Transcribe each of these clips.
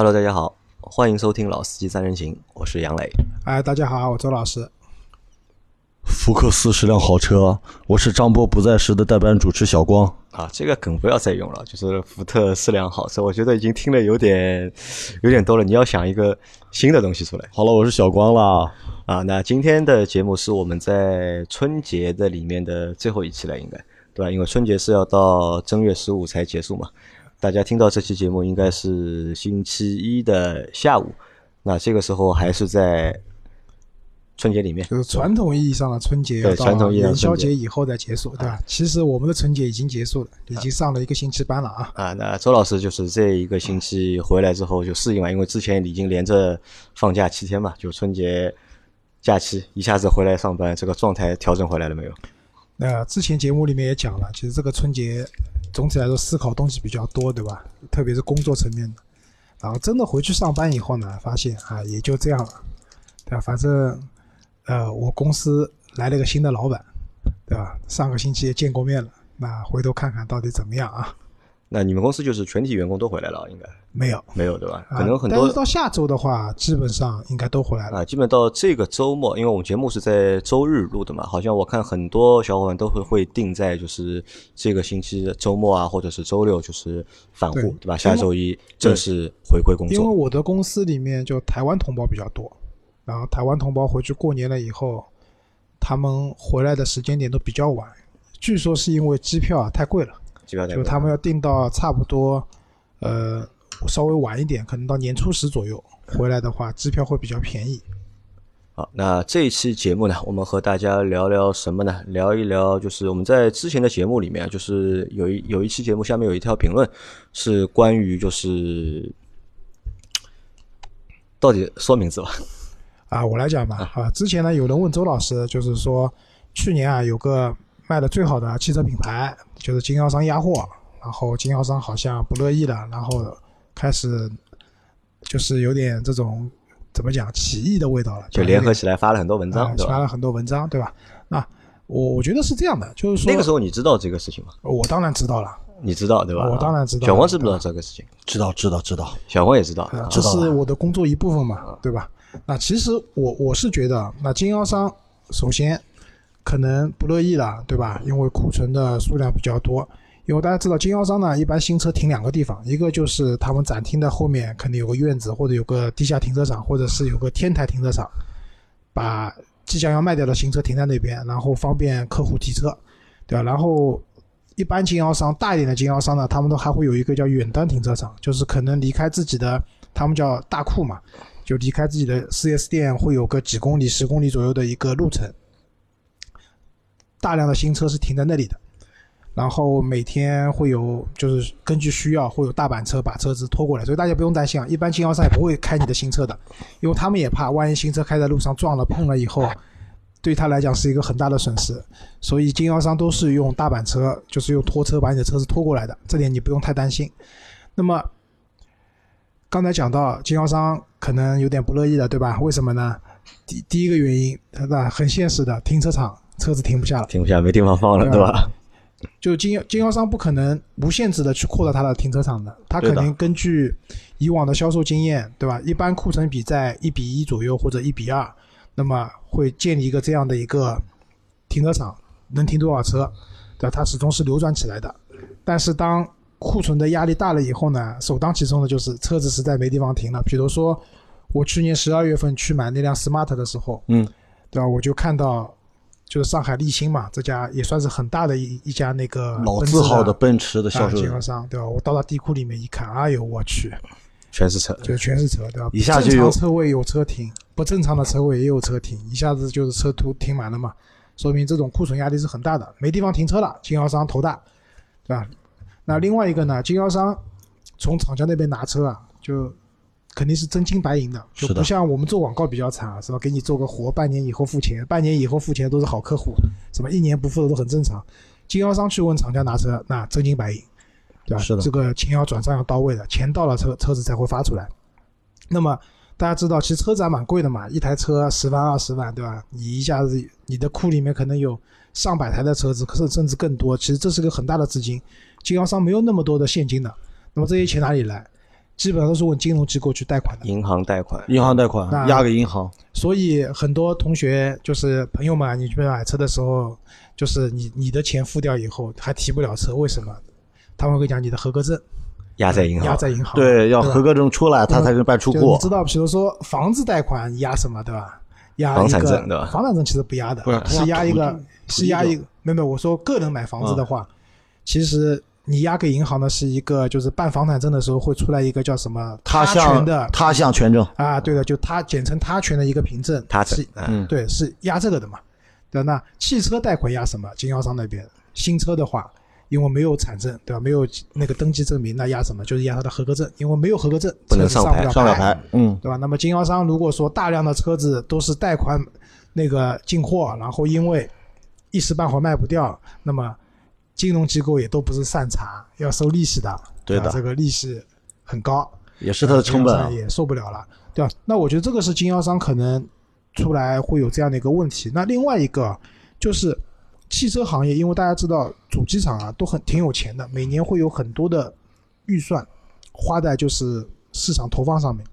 Hello，大家好，欢迎收听《老司机三人行》，我是杨磊。哎，大家好，我周老师。福克斯是辆好车，我是张波不在时的代班主持小光。啊，这个梗不要再用了，就是福特是辆好车，我觉得已经听了有点有点多了，你要想一个新的东西出来。好了，我是小光啦。啊，那今天的节目是我们在春节的里面的最后一期了，应该对吧？因为春节是要到正月十五才结束嘛。大家听到这期节目应该是星期一的下午，那这个时候还是在春节里面，就是传统意义上的春节，对传统意义上元宵节以后再结束，对吧？其实我们的春节已经结束了，已经上了一个星期班了啊。啊，那周老师就是这一个星期回来之后就适应了，因为之前已经连着放假七天嘛，就春节假期一下子回来上班，这个状态调整回来了没有？那之前节目里面也讲了，其实这个春节总体来说思考东西比较多，对吧？特别是工作层面的。然后真的回去上班以后呢，发现啊，也就这样了，对吧？反正呃，我公司来了个新的老板，对吧？上个星期也见过面了，那回头看看到底怎么样啊？那你们公司就是全体员工都回来了，应该没有，没有对吧？啊可能很多但是到下周的话，基本上应该都回来了。啊，基本到这个周末，因为我们节目是在周日录的嘛，好像我看很多小伙伴都会会定在就是这个星期的周末啊，或者是周六就是返沪，对对吧？下周一正式回归工因为。我的公司里面就台湾同胞比较多，然后台湾同胞回去过年了以后，他们回来的时间点都比较晚，据说是因为机票啊太贵了，就他们要订到差不多，呃，稍微晚一点，可能到年初十左右回来的话，机票会比较便宜。好，那这一期节目呢，我们和大家聊聊什么呢？聊一聊，就是我们在之前的节目里面，就是有一有一期节目下面有一条评论，是关于就是到底说名字吧？啊，我来讲吧。啊，之前呢，有人问周老师，就是说去年啊，有个卖的最好的汽车品牌，就是经销商压货，然后经销商好像不乐意了，然后开始就是有点这种怎么讲起义的味道了，就联合起来发了很多文啊章？发了很多文章，对吧？那我我觉得是这样的，就是说那个时候你知道这个事情吗？我当然知道了，你知道对吧？我当然知道小黄知不知道这个事情？知道，知道，知道。小黄也知道。这是我的工作一部分嘛，对吧？那其实我我是觉得，那经销商首先可能不乐意了，对吧？因为库存的数量比较多。因为大家知道，经销商呢，一般新车停两个地方，一个就是他们展厅的后面肯定有个院子，或者有个地下停车场，或者是有个天台停车场，把即将要卖掉的新车停在那边，然后方便客户提车，对吧？然后一般经销商大一点的经销商呢，他们都还会有一个叫远端停车场，就是可能离开自己的，他们叫大库嘛，就离开自己的 4S 店会有个几公里、十公里左右的一个路程，大量的新车是停在那里的。然后每天会有，就是根据需要会有大板车把车子拖过来，所以大家不用担心啊。一般经销商也不会开你的新车的，因为他们也怕万一新车开在路上撞了碰了以后，对他来讲是一个很大的损失。所以经销商都是用大板车，就是用拖车把你的车子拖过来的，这点你不用太担心。那么刚才讲到经销商可能有点不乐意了，对吧？为什么呢？第第一个原因，那很现实的，停车场车子停不下了。停不下，没地方放了，对对吧？就经经销商不可能无限制的去扩大它的停车场的，他肯定根据以往的销售经验，对吧？一般库存比在一比一左右或者一比二，那么会建立一个这样的一个停车场，能停多少车，对吧？它始终是流转起来的。但是当库存的压力大了以后呢，首当其冲的就是车子实在没地方停了。比如说，我去年十二月份去买那辆 smart 的时候，嗯，对吧？我就看到，就是上海立新嘛，这家也算是很大的一一家那个老字号的奔驰的销啊售人，经销商，对吧？我到了地库里面一看，哎呦我去，全是车。就全是车，对吧？一下就正常有车位有车停，不正常的车位也有车停，一下子就是车都停满了嘛，说明这种库存压力是很大的，没地方停车了，经销商头大，对吧？那另外一个呢，经销商从厂家那边拿车啊，就肯定是真金白银的，就不像我们做广告比较惨啊，是吧？给你做个活，半年以后付钱，半年以后付钱都是好客户，什么一年不付的都很正常。经销商去问厂家拿车，那真金白银，对吧？是的这个钱要转账要到位的，钱到了车车子才会发出来。那么大家知道，其实车子还蛮贵的嘛，一台车十万二十万，对吧？你一下子你的库里面可能有上百台的车子，甚甚至更多，其实这是个很大的资金，经销商没有那么多的现金的。那么这些钱哪里来？基本上都是问金融机构去贷款的。银行贷款，银行贷款那押给银行，所以很多同学就是朋友们啊，你去买车的时候，就是你你的钱付掉以后还提不了车，为什么？他们会讲你的合格证压在银行，压在银行，对，要合格证出来，他才能办出库就你知。道，比如说房子贷款压什么，对吧？压房一个产证对吧房产证其实不压的是，压一个是压一个，没有没有，我说个人买房子的话，其实你押给银行的是一个，就是办房产证的时候会出来一个叫什么他项的他项权证，啊，对的，就他简称他权的一个凭证，他证啊嗯，对，是押这个的嘛。对，那汽车贷款押什么？经销商那边新车的话，因为没有产证，对吧？没有那个登记证明，那押什么？就是押他的合格证，因为没有合格证，不能上牌上不了牌，嗯，对吧？那么经销商如果说大量的车子都是贷款那个进货，然后因为一时半会儿卖不掉，那么金融机构也都不是善茬，要收利息的，对的吧这个利息很高，也是它的成本。也受不了了，对吧？那我觉得这个是经销商可能出来会有这样的一个问题。那另外一个就是汽车行业，因为大家知道主机厂啊都很挺有钱的，每年会有很多的预算花在就是市场投放上面。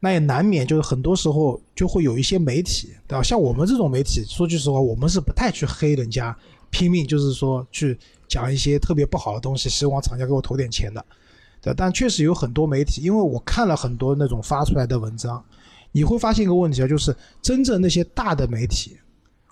那也难免就是很多时候就会有一些媒体，对吧？像我们这种媒体，说句实话，我们是不太去黑人家，拼命就是说去讲一些特别不好的东西，希望厂家给我投点钱的，对。但确实有很多媒体，因为我看了很多那种发出来的文章，你会发现一个问题啊，就是真正那些大的媒体，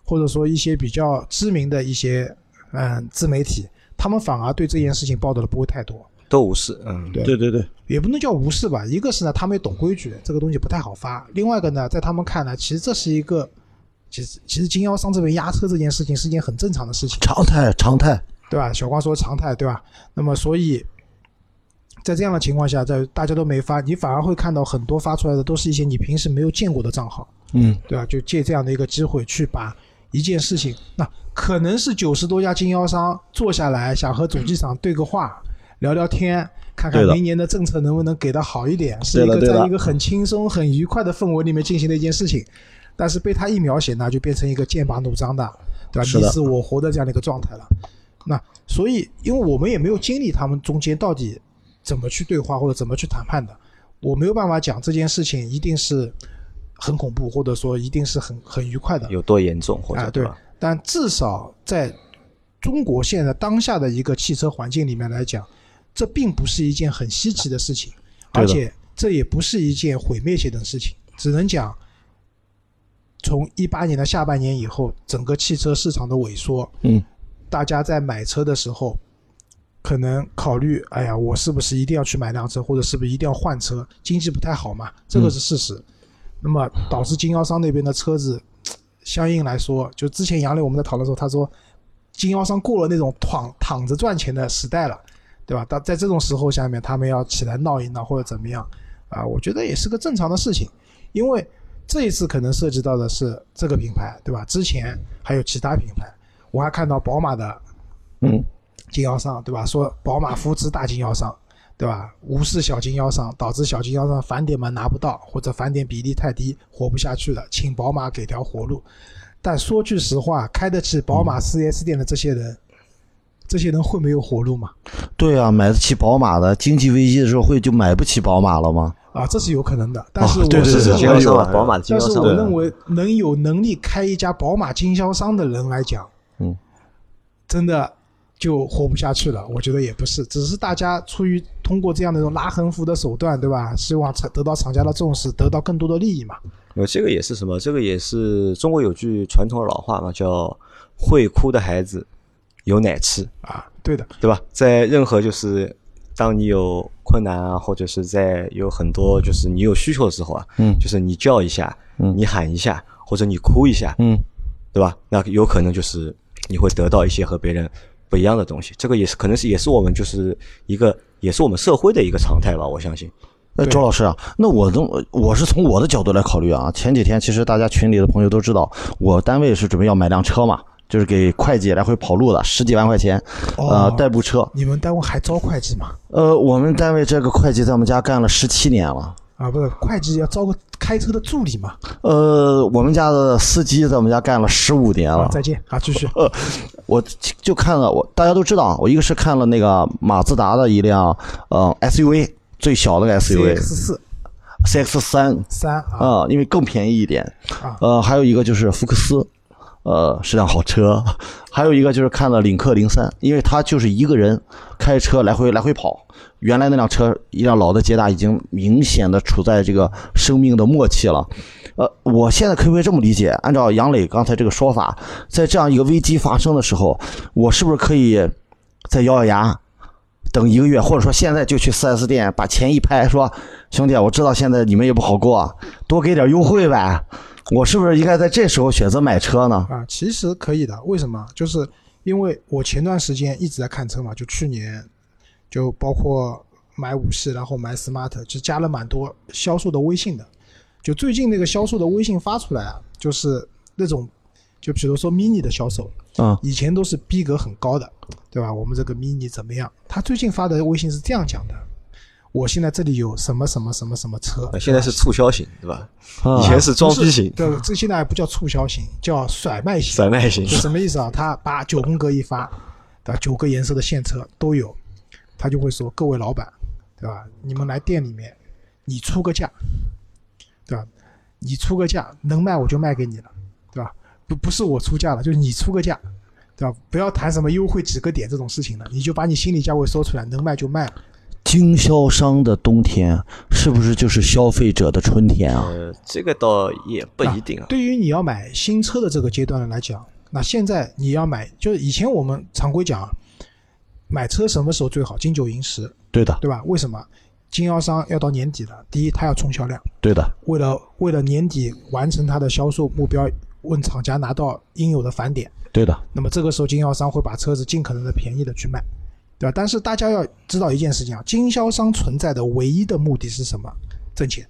或者说一些比较知名的一些嗯自媒体，他们反而对这件事情报道的不会太多。都无视，嗯，对对对对，也不能叫无视吧。一个是呢，他们也懂规矩，这个东西不太好发；另外一个呢，在他们看来，其实这是一个，其实其实经销商这边压车这件事情是一件很正常的事情，常态常态。对吧？小光说常态，对吧？那么所以，在这样的情况下，在大家都没发，你反而会看到很多发出来的都是一些你平时没有见过的账号，嗯，对吧？就借这样的一个机会去把一件事情，那可能是九十多家经销商坐下来想和主机厂对个话，聊聊天，看看明年的政策能不能给的好一点，是一个在一个很轻松、很愉快的氛围里面进行的一件事情。但是被他一描写呢，就变成一个剑拔弩张的，对吧？你死我活的这样的一个状态了。那所以，因为我们也没有经历他们中间到底怎么去对话或者怎么去谈判的，我没有办法讲这件事情一定是很恐怖，或者说一定是很很愉快的。有多严重或啊，对吧？，但至少在中国现在当下的一个汽车环境里面来讲，这并不是一件很稀奇的事情，而且这也不是一件毁灭性的事情，只能讲。从一八年的下半年以后，整个汽车市场的萎缩，嗯，大家在买车的时候，可能考虑，哎呀，我是不是一定要去买辆车，或者是不是一定要换车？经济不太好嘛，这个是事实。那么导致经销商那边的车子，相应来说，就之前杨磊我们在讨论的时候，他说，经销商过了那种躺躺着赚钱的时代了，对吧？但在这种时候下面，他们要起来闹一闹或者怎么样，啊，我觉得也是个正常的事情，因为这一次可能涉及到的是这个品牌，对吧？之前还有其他品牌，我还看到宝马的嗯，经销商，对吧？说宝马扶持大经销商，对吧？无视小经销商，导致小经销商返点嘛拿不到，或者返点比例太低，活不下去了，请宝马给条活路。但说句实话，开得起宝马 4S 店的这些人，这些人会没有活路吗？对啊，买得起宝马的，经济危机的时候会就买不起宝马了吗？啊，这是有可能的。但是啊对对对我是认为经销商啊，宝马的经但是销商对我认为能有能力开一家宝马经销商的人来讲，嗯，真的就活不下去了。我觉得也不是，只是大家出于通过这样的一种拉横幅的手段，对吧？希望厂得到厂家的重视，得到更多的利益嘛。呃，这个也是什么？这个也是中国有句传统的老话嘛，叫“会哭的孩子有奶吃啊，对的，”，对吧？在任何就是当你有困难啊，或者是在有很多就是你有需求的时候啊，嗯就是你叫一下，嗯你喊一下，或者你哭一下，嗯，对吧？那有可能就是你会得到一些和别人不一样的东西。这个也是可能是也是我们就是一个也是我们社会的一个常态吧，我相信。那周老师啊，那我从我是从我的角度来考虑啊。前几天其实大家群里的朋友都知道，我单位是准备要买辆车嘛，就是给会计来回跑路的，十几万块钱，呃哦，代步车。你们单位还招会计吗？呃，我们单位这个会计在我们家干了十七年了。啊，不是，会计要招个开车的助理嘛。呃，我们家的司机在我们家干了十五年啊，了。再见啊，继续。呃我就看了我，大家都知道，我一个是看了那个马自达的一辆呃 SUV 最小的 SUV CX 四 CX 三三啊啊，因为更便宜一点。啊呃，还有一个就是福克斯，呃，是辆好车。还有一个就是看了领克零三，因为他就是一个人开车来回来回跑。原来那辆车，一辆老的捷达已经明显的处在这个生命的末期了。呃，我现在可不可以这么理解？按照杨磊刚才这个说法，在这样一个危机发生的时候，我是不是可以再咬咬牙，等一个月，或者说现在就去 4S 店把钱一拍，说兄弟，我知道现在你们也不好过，多给点优惠呗。我是不是应该在这时候选择买车呢？啊，其实可以的。为什么？就是因为我前段时间一直在看车嘛，就去年就包括买五系，然后买 smart，就加了蛮多销售的微信的。就最近那个销售的微信发出来啊，就是那种，就比如说 mini 的销售，嗯以前都是逼格很高的，对吧？我们这个 mini 怎么样？他最近发的微信是这样讲的：我现在这里有什么什么什么什么车那，现在是促销型，对吧？啊以前是装逼型、对，这现在还不叫促销型，叫甩卖型。甩卖型就。什么意思啊？他把九宫格一发，对吧？九个颜色的现车都有，他就会说：“各位老板，对吧？你们来店里面，你出个价，对吧？你出个价，能卖我就卖给你了，对吧？不不是我出价了，就是你出个价，对吧？不要谈什么优惠几个点这种事情了，你就把你心理价位说出来，能卖就卖了。经销商的冬天是不是就是消费者的春天啊？呃，这个倒也不一定啊。对于你要买新车的这个阶段来讲，那现在你要买，就是以前我们常规讲啊，买车什么时候最好？金九银十，对的，对吧？为什么？经销商要到年底了，第一，他要冲销量，对的，为了为了年底完成他的销售目标，问厂家拿到应有的返点。对的，那么这个时候，经销商会把车子尽可能的便宜的去卖，对吧？但是大家要知道一件事情啊，经销商存在的唯一的目的是什么？挣钱。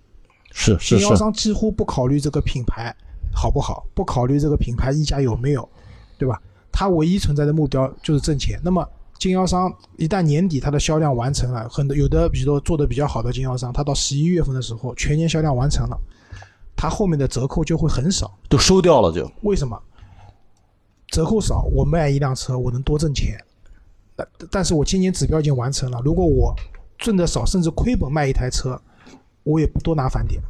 是是是，经销商几乎不考虑这个品牌好不好，不考虑这个品牌溢价有没有，对吧？他唯一存在的目标就是挣钱。那么经销商一旦年底它的销量完成了，很多有的比如说做的比较好的经销商，他到十一月份的时候全年销量完成了，他后面的折扣就会很少。都收掉了就。为什么？折扣少，我卖一辆车我能多挣钱，但但是我今年指标已经完成了，如果我挣得少，甚至亏本卖一台车，我也不多拿返点。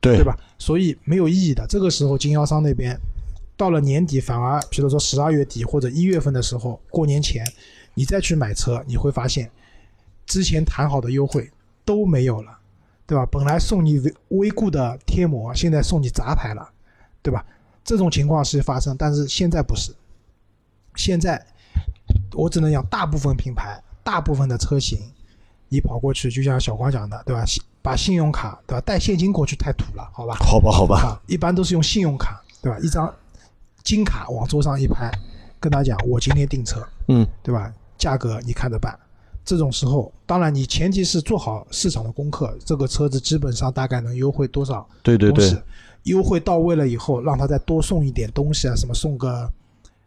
对对吧？所以没有意义的。这个时候，经销商那边到了年底，反而比如说十二月底或者一月份的时候，过年前你再去买车，你会发现之前谈好的优惠都没有了，对吧？本来送你微微固的贴膜，现在送你杂牌了，对吧？这种情况是发生，但是现在不是。现在我只能讲，大部分品牌、大部分的车型，你跑过去，就像小光讲的，对吧？把信用卡对吧带现金过去太土了，好吧？好吧，好吧，啊，一般都是用信用卡，对吧？一张金卡往桌上一拍，跟他讲我今天订车，嗯，对吧？价格你看着办。这种时候，当然你前提是做好市场的功课，这个车子基本上大概能优惠多少对对对，优惠到位了以后，让他再多送一点东西啊，什么送个，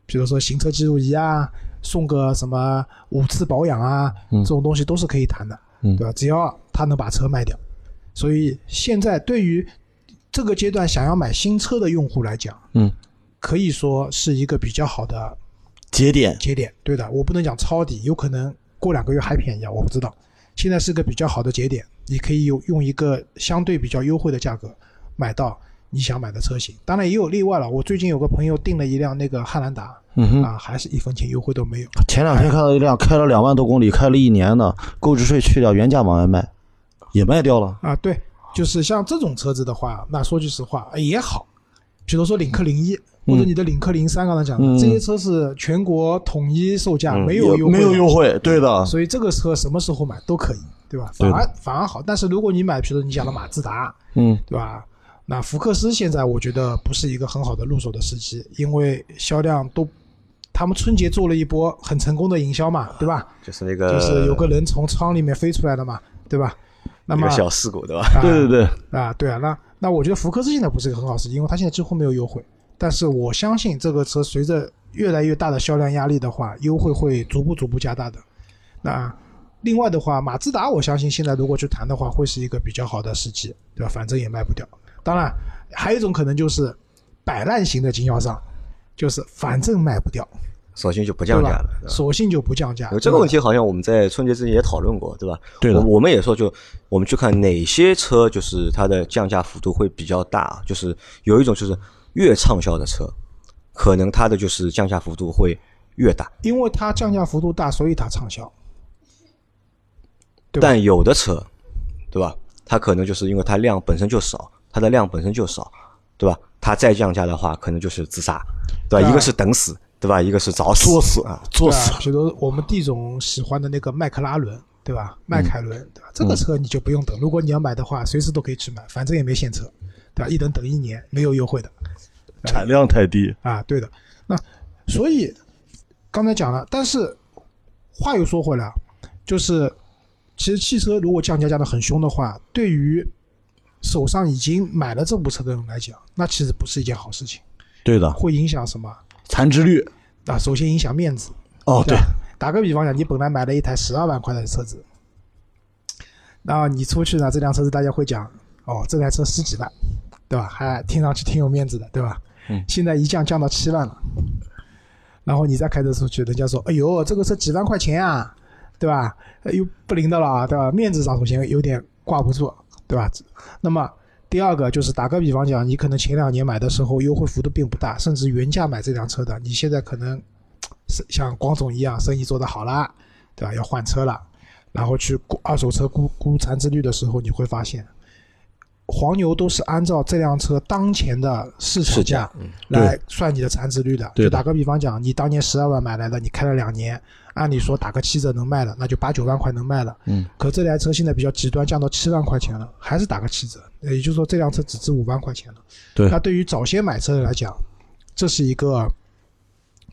比如说行车记录仪啊，送个什么五次保养啊，嗯这种东西都是可以谈的，嗯对吧？只要他能把车卖掉。所以现在对于这个阶段想要买新车的用户来讲，嗯，可以说是一个比较好的节点，节点。对的，我不能讲抄底，有可能过两个月还便宜啊，我不知道。现在是个比较好的节点，你可以用用一个相对比较优惠的价格买到你想买的车型。当然也有例外了，我最近有个朋友订了一辆那个汉兰达，嗯哼，啊，还是一分钱优惠都没有。前两天看到一辆开了两万多公里，开了一年的，购置税去掉，原价往外卖，也卖掉了。啊，对，就是像这种车子的话，那说句实话哎也好，比如说领克零一或者你的领克零三，刚才讲的、嗯这些车是全国统一售价，嗯没有优惠，没有优，惠，对的，所以这个车什么时候买都可以，对吧？反而反而好。但是如果你买，比如说你讲的马自达，嗯，对吧？那福克斯现在我觉得不是一个很好的入手的时机，因为销量都，他们春节做了一波很成功的营销嘛，对吧？就是那个就是有个人从窗里面飞出来的嘛，对吧？那么小事故，对吧？啊 对对对，啊，对啊，那那我觉得福克斯现在不是一个很好时机，因为它现在几乎没有优惠。但是我相信这个车随着越来越大的销量压力的话，优惠会逐步逐步加大的。那另外的话，马自达我相信现在如果去谈的话，会是一个比较好的时机，对吧？反正也卖不掉。当然，还有一种可能就是摆烂型的经销商，就是反正卖不掉，索性就不降价了。索性就不降价。这个问题好像我们在春节之前也讨论过，对吧？对的我我们也说，就我们去看哪些车，就是它的降价幅度会比较大，就是有一种就是越畅销的车，可能它的就是降价幅度会越大。因为它降价幅度大，所以它畅销。但有的车，对吧？它可能就是因为它量本身就少，它的量本身就少，对吧？它再降价的话，可能就是自杀，对吧？啊一个是等死，对吧？一个是早死，作死啊。作死比如我们地总喜欢的那个迈克拉伦，对吧？迈凯伦，对吧？这个车你就不用等，如果你要买的话，随时都可以去买，反正也没现车，对吧？一等等一年，没有优惠的产量太低。啊，对的。那所以刚才讲了，但是话又说回来啊，就是其实汽车如果降价降的很凶的话，对于手上已经买了这部车的人来讲，那其实不是一件好事情，对的，会影响什么？残值率。啊，首先影响面子。哦，对吧，打个比方讲，你本来买了一台十二万块的车子，那你出去呢，这辆车子大家会讲，哦，这台车十几万，对吧？还听上去挺有面子的，对吧？嗯现在一降降到七万了，然后你再开车出去，人家说，哎呦，这个车几万块钱啊，对吧？呃又不灵的了啊，对吧？面子上首先有点挂不住，对吧？那么第二个就是打个比方讲，你可能前两年买的时候优惠幅度并不大，甚至原价买这辆车的，你现在可能是像光总一样，生意做得好啦，对吧？要换车了，然后去估二手车估估残值率的时候，你会发现，黄牛都是按照这辆车当前的市场价来算你的残值率的。对就打个比方讲，你当年十二万买来的，你开了两年，按理说打个七折能卖了，那就八九万块能卖了。嗯。可这台车现在比较极端，降到七万块钱了，还是打个七折，也就是说这辆车只值五万块钱了。对那对于早先买车的来讲，这是一个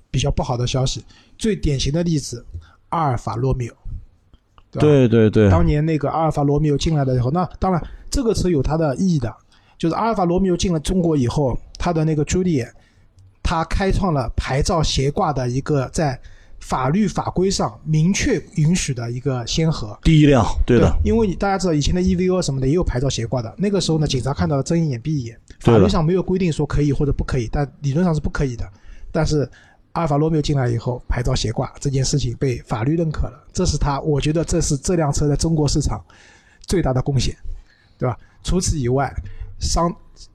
比较不好的消息。最典型的例子，阿尔法罗密欧，对？对对对，当年那个阿尔法罗密欧进来的以后，那当然这个车有它的意义的，就是阿尔法罗密欧进了中国以后，它的那个朱丽叶，它开创了牌照斜挂的一个在法律法规上明确允许的一个先河。第一辆，对的。吧，因为你大家知道以前的 EVO 什么的也有牌照斜挂的，那个时候呢，警察看到了睁一眼闭一眼，法律上没有规定说可以或者不可以，但理论上是不可以的。但是阿尔法罗密欧进来以后，牌照斜挂这件事情被法律认可了，这是它，我觉得这是这辆车在中国市场最大的贡献，对吧？除此以外，商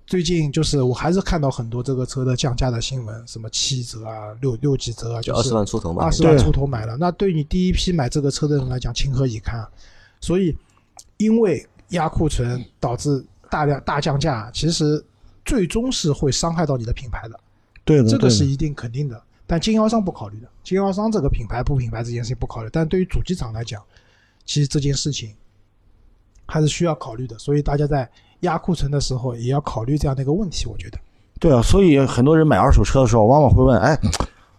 最近就是我还是看到很多这个车的降价的新闻，什么七折啊、六六几折啊，就是二十万出头嘛二。十万出头买了，那对你第一批买这个车的人来讲，情何以堪啊？所以，因为压库存导致大量大降价，其实最终是会伤害到你的品牌的，对的，对的这个是一定肯定的。但经销商不考虑的，经销商这个品牌不品牌这件事情不考虑，但对于主机厂来讲，其实这件事情还是需要考虑的。所以大家在压库存的时候，也要考虑这样的一个问题。我觉得，对啊，所以很多人买二手车的时候，往往会问：“哎，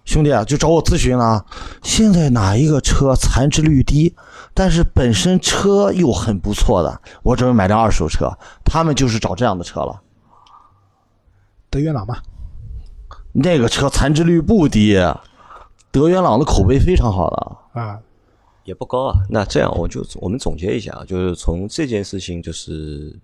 兄弟啊，就找我咨询了，现在哪一个车残值率低，但是本身车又很不错的，我准备买辆二手车。”他们就是找这样的车了。德源朗嘛，那个车残值率不低，德源朗的口碑非常好的。啊，也不高啊。那这样我就我们总结一下啊，就是从这件事情就是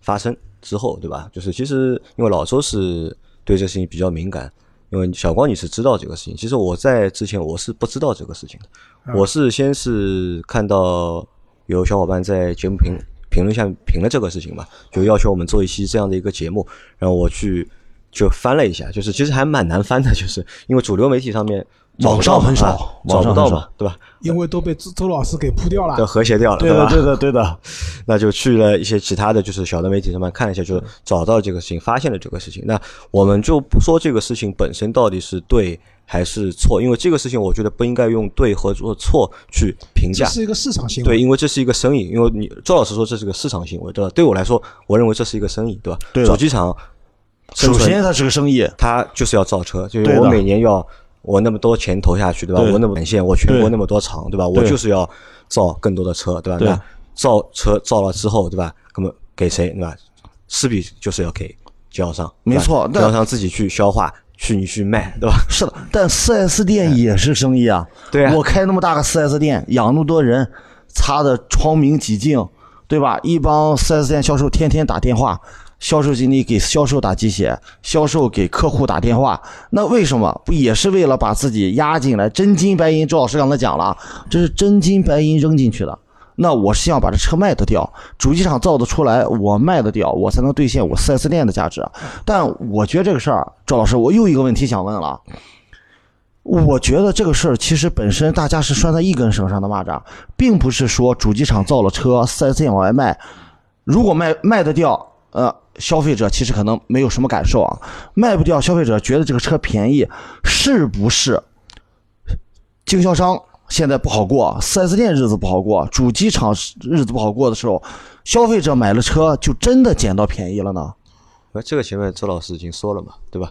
发生之后，对吧？就是其实因为老周是对这事情比较敏感，因为小光你是知道这个事情，其实我在之前我是不知道这个事情的，我是先是看到有小伙伴在节目评评论下面评了这个事情嘛，就要求我们做一期这样的一个节目，然后我去就翻了一下，就是其实还蛮难翻的，就是因为主流媒体上面网上很少啊找网上很少不到嘛，对吧？因为都被周周老师给铺掉了就。和谐掉了，对的，吧？对的，对的。那就去了一些其他的就是小的媒体上面看了一下，就是找到这个事情，发现了这个事情。那我们就不说这个事情本身到底是对还是错，因为这个事情我觉得不应该用对和做错去评价。这是一个市场行为，对，因为这是一个生意，因为你周老师说这是个市场行为，对吧？对我来说，我认为这是一个生意，对吧？主机厂首先，它是个生意，它就是要造车，就是我每年要我那么多钱投下去，对吧？对我那么线，我全国那么多厂，对吧？我就是要造更多的车，对吧？对那造车造了之后，对吧？那么给谁，对吧？势必就是要给经销商，没错经销商自己去消化，去你去卖，对吧？是的，但四 S 店也是生意啊。对啊我开那么大个四 S 店，养那么多人，擦的窗明几净，对吧？一帮四 S 店销售天天打电话，销售经理给销售打鸡血，销售给客户打电话，那为什么不也是为了把自己压进来，真金白银？周老师刚才讲了，这是真金白银扔进去的。那我是要把这车卖得掉，主机厂造得出来，我卖得掉，我才能兑现我 4S 店的价值。但我觉得这个事儿，周老师，我又一个问题想问了。我觉得这个事儿其实本身大家是拴在一根绳上的蚂蚱，并不是说主机厂造了车，4S 店往外卖，如果卖卖得掉，呃，消费者其实可能没有什么感受啊，卖不掉，消费者觉得这个车便宜，是不是？经销商现在不好过，4S 店日子不好过，主机厂日子不好过的时候，消费者买了车就真的捡到便宜了呢？那这个前面周老师已经说了嘛，对吧？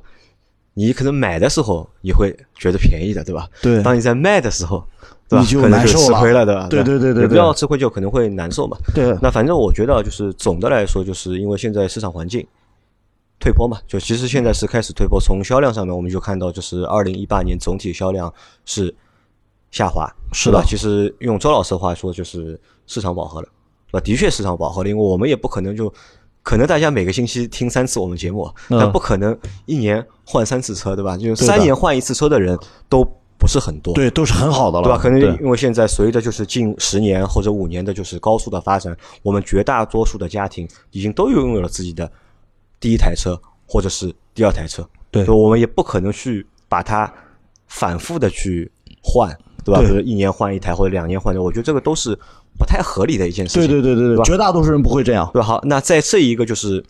你可能买的时候你会觉得便宜的，对吧？对当你在卖的时候？你就难受了吃亏了，对吧？对对对对也不要吃亏，就可能会难受嘛。对，那反正我觉得就是总的来说，就是因为现在市场环境退坡嘛，就其实现在是开始退坡。从销量上面，我们就看到，就是二零一八年总体销量是下滑，是吧？其实用周老师的话说，就是市场饱和了，对吧？的确市场饱和了，因为我们也不可能就。可能大家每个星期听三次我们节目，嗯但不可能一年换三次车，对吧？就是三年换一次车的人都不是很多，对，都是很好的了，对吧？可能对因为现在随着就是近十年或者五年的就是高速的发展，我们绝大多数的家庭已经都拥有了自己的第一台车或者是第二台车，对所以我们也不可能去把它反复的去换，对吧？对比如一年换一台或者两年换一台，我觉得这个都是不太合理的一件事情。对对对对对，绝大多数人不会这样。对吧？好，那在这一个就是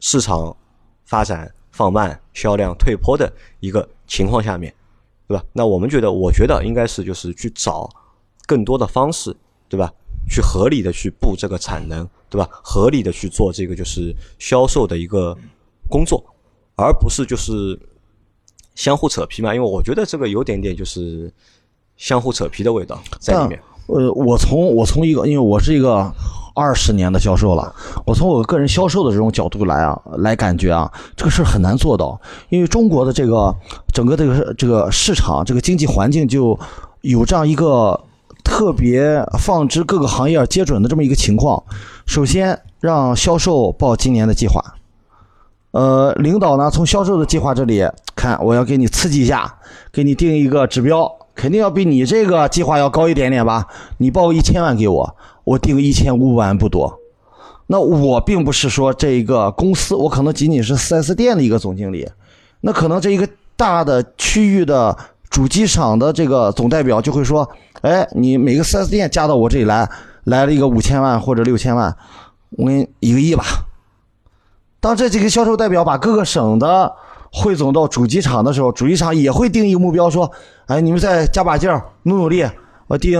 市场发展放慢、销量退坡的一个情况下面，对吧？那我们觉得，我觉得应该是就是去找更多的方式，对吧？去合理的去布这个产能，对吧？合理的去做这个就是销售的一个工作，而不是就是相互扯皮嘛。因为我觉得这个有点点就是相互扯皮的味道在里面。呃，我从我从一个，因为我是一个二十年的销售了，我从我个人销售的这种角度来啊，来感觉啊，这个事儿很难做到，因为中国的这个整个这个这个市场这个经济环境就有这样一个特别放之各个行业皆准的这么一个情况。首先让销售报今年的计划，呃，领导呢从销售的计划这里看，我要给你刺激一下，给你定一个指标，肯定要比你这个计划要高一点点吧？你报个一千万给我，我定一千五百万不多。那我并不是说这一个公司，我可能仅仅是 4S 店的一个总经理，那可能这一个大的区域的主机厂的这个总代表就会说，哎，你每个 4S 店加到我这里来，来了一个五千万或者六千万，我给你一个亿吧。当这几个销售代表把各个省的汇总到主机厂的时候，主机厂也会定一个目标，说：“哎，你们再加把劲儿，努努力，我定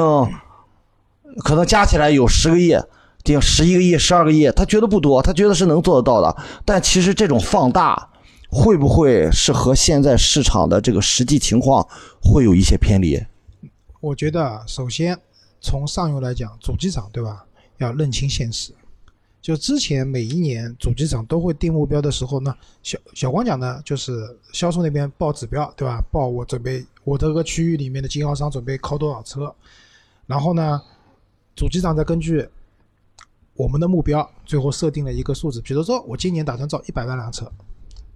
可能加起来有十个亿，顶十一个亿、十二个亿，他觉得不多，他觉得是能做得到的。但其实这种放大，会不会是和现在市场的这个实际情况会有一些偏离？我觉得首先从上游来讲，主机厂对吧，要认清现实。就之前每一年主机厂都会定目标的时候呢，小小光讲呢，就是销售那边报指标对吧？报我准备我这个区域里面的经销商准备靠多少车，然后呢，主机厂再根据我们的目标，最后设定了一个数字，比如说我今年打算造一百万辆车，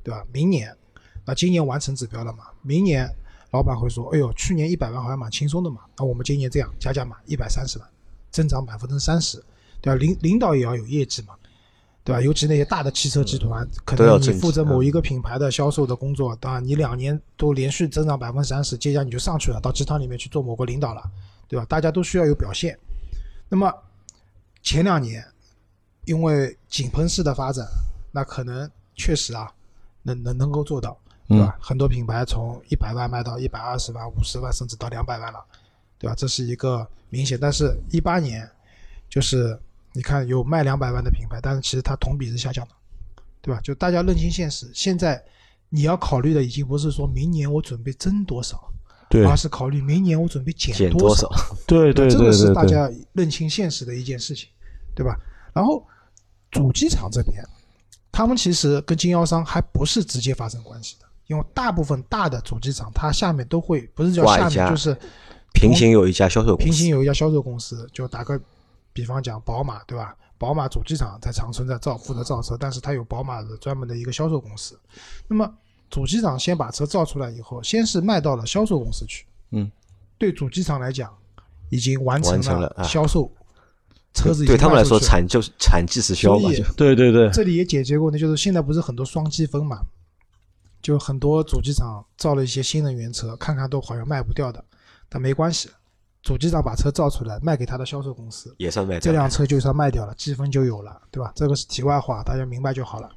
对吧？明年，那今年完成指标了嘛？明年老板会说，哎呦，去年一百万好像蛮轻松的嘛，那我们今年这样加价嘛，一百三十万，增长百分之三十，对吧？领领导也要有业绩嘛，对吧？尤其那些大的汽车集团，可能你负责某一个品牌的销售的工作，当然你两年都连续增长百分之三十，接下来你就上去了，到集团里面去做某个领导了，对吧？大家都需要有表现。那么前两年因为井喷式的发展，那可能确实啊，能能能够做到，对吧？很多品牌从一百万卖到一百二十万、五十万，甚至到两百万了，对吧？这是一个明显。但是，一八年就是你看有卖两百万的品牌，但是其实它同比是下降的，对吧？就大家认清现实，现在你要考虑的已经不是说明年我准备增多少，对而是考虑明年我准备减多减多少？对对这个是对对对，大家认清现实的一件事情，对吧？然后主机厂这边，他们其实跟经销商还不是直接发生关系的，因为大部分大的主机厂，它下面都会不是叫下面，就是平行有一家销售公司，平行有一家销售公司，就打个比方讲，宝马对吧？宝马主机厂在长春在造负责造车，但是它有宝马的专门的一个销售公司。那么主机厂先把车造出来以后，先是卖到了销售公司去。嗯，对主机厂来讲，已经完成了啊销售，车子已经对他们来说，产就是产即是销嘛，对对对，这里也解决过呢，就是现在不是很多双积分嘛，就很多主机厂造了一些新能源车，看看都好像卖不掉的，但没关系，主机厂把车造出来卖给他的销售公司，也算卖这掉了。辆车就算卖掉了，积分就有了，对吧？这个是题外话，大家明白就好了。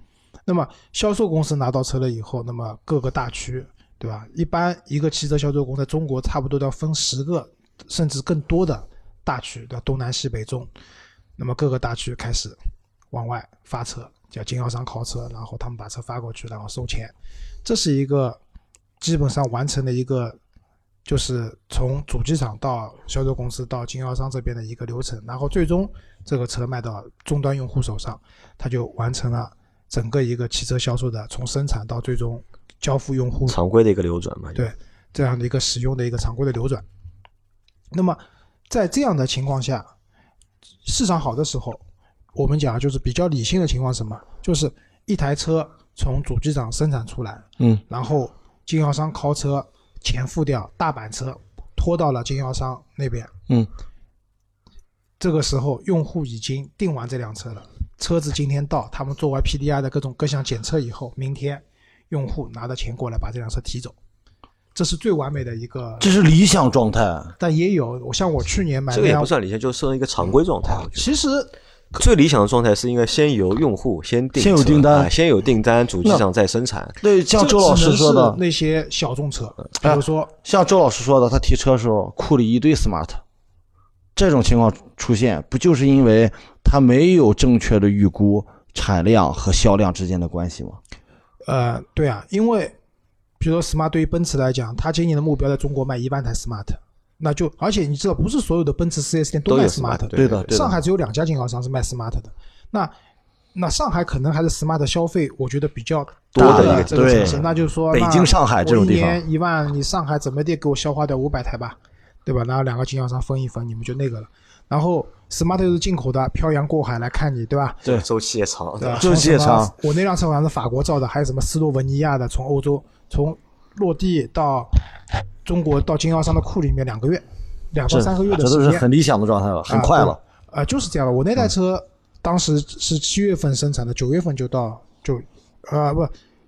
那么销售公司拿到车了以后，那么各个大区，对吧？一般一个汽车销售公司在中国差不多都要分十个甚至更多的大区，对吧？东南西北中，那么各个大区开始往外发车，叫经销商靠车，然后他们把车发过去，然后收钱，这是一个基本上完成的一个，就是从主机厂到销售公司到经销商这边的一个流程，然后最终这个车卖到终端用户手上，它就完成了整个一个汽车销售的从生产到最终交付用户常规的一个流转嘛，对这样的一个使用的一个常规的流转。那么在这样的情况下，市场好的时候，我们讲就是比较理性的情况什么？就是一台车从主机厂生产出来，嗯，然后经销商靠车钱付掉，大板车拖到了经销商那边，嗯，这个时候用户已经订完这辆车了，车子今天到，他们做完 PDI 的各种各项检测以后，明天用户拿着钱过来把这辆车提走，这是最完美的一个。这是理想状态。但也有，我像我去年买这个也不算理想，就是设一个常规状态。其实最理想的状态是应该先由用户先订，先有订单啊先有订单，主机厂再生产。对，像周老师说的，那些小众车，比哎如说像周老师说的，他提车的时候库里一堆 smart，这种情况出现，不就是因为它没有正确的预估产量和销量之间的关系吗？呃，对啊，因为比如说 smart 对于奔驰来讲，它今年的目标在中国卖一万台 smart，那就而且你知道，不是所有的奔驰 4S 店都卖 smart，对对的对的。上海只有两家经销商是卖 smart 的。那那上海可能还是 smart 消费，我觉得比较大多的一个对这个城市，那就是说，北京、上海这种地方。我一年一万，你上海怎么地给我消化掉五百台吧，对吧？然后两个经销商分一分，你们就那个了。然后 smart 又是进口的，漂洋过海来看你，对吧？对周期也长，对吧？周期也长我那辆车好像是法国造的，还有什么斯洛文尼亚的，从欧洲从落地到中国到经销商的库里面两个月，两到三个月的这都时间，是很理想的状态了，很快了。呃，就是这样的。我那台车当时是七月份生产的，九月份就到就呃不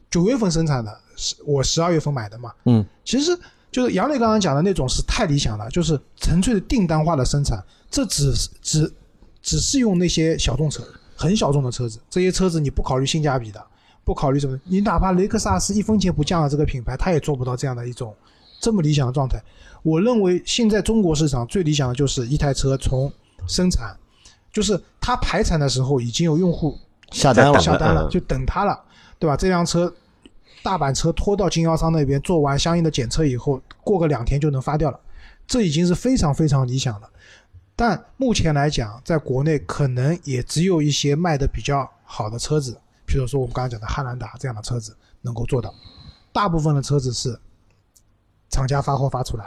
九月份生产的，是我十二月份买的嘛。嗯，其实就是杨磊刚刚讲的那种是太理想了，就是纯粹的订单化的生产，这只是只只适用那些小众车，很小众的车子。这些车子你不考虑性价比的，不考虑什么，你哪怕雷克萨斯一分钱不降的这个品牌，它也做不到这样的一种这么理想的状态。我认为现在中国市场最理想的就是一台车从生产，就是它排产的时候已经有用户下单了，下单了，嗯就等它了，对吧？这辆车大板车拖到经销商那边做完相应的检测以后，过个两天就能发掉了，这已经是非常非常理想了。但目前来讲，在国内可能也只有一些卖的比较好的车子，比如说我们刚刚讲的汉兰达这样的车子能够做到。大部分的车子是厂家发货发出来，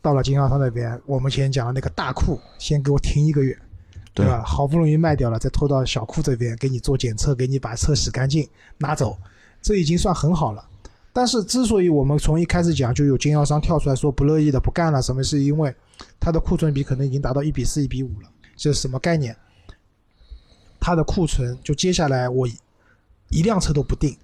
到了经销商那边，我们前讲的那个大库先给我停一个月，对吧？好不容易卖掉了，再拖到小库这边给你做检测，给你把车洗干净拿走，这已经算很好了。但是之所以我们从一开始讲就有经销商跳出来说不乐意的不干了，什么是因为它的库存比可能已经达到一比四、一比五了，这是什么概念？它的库存就接下来我一辆车都不定，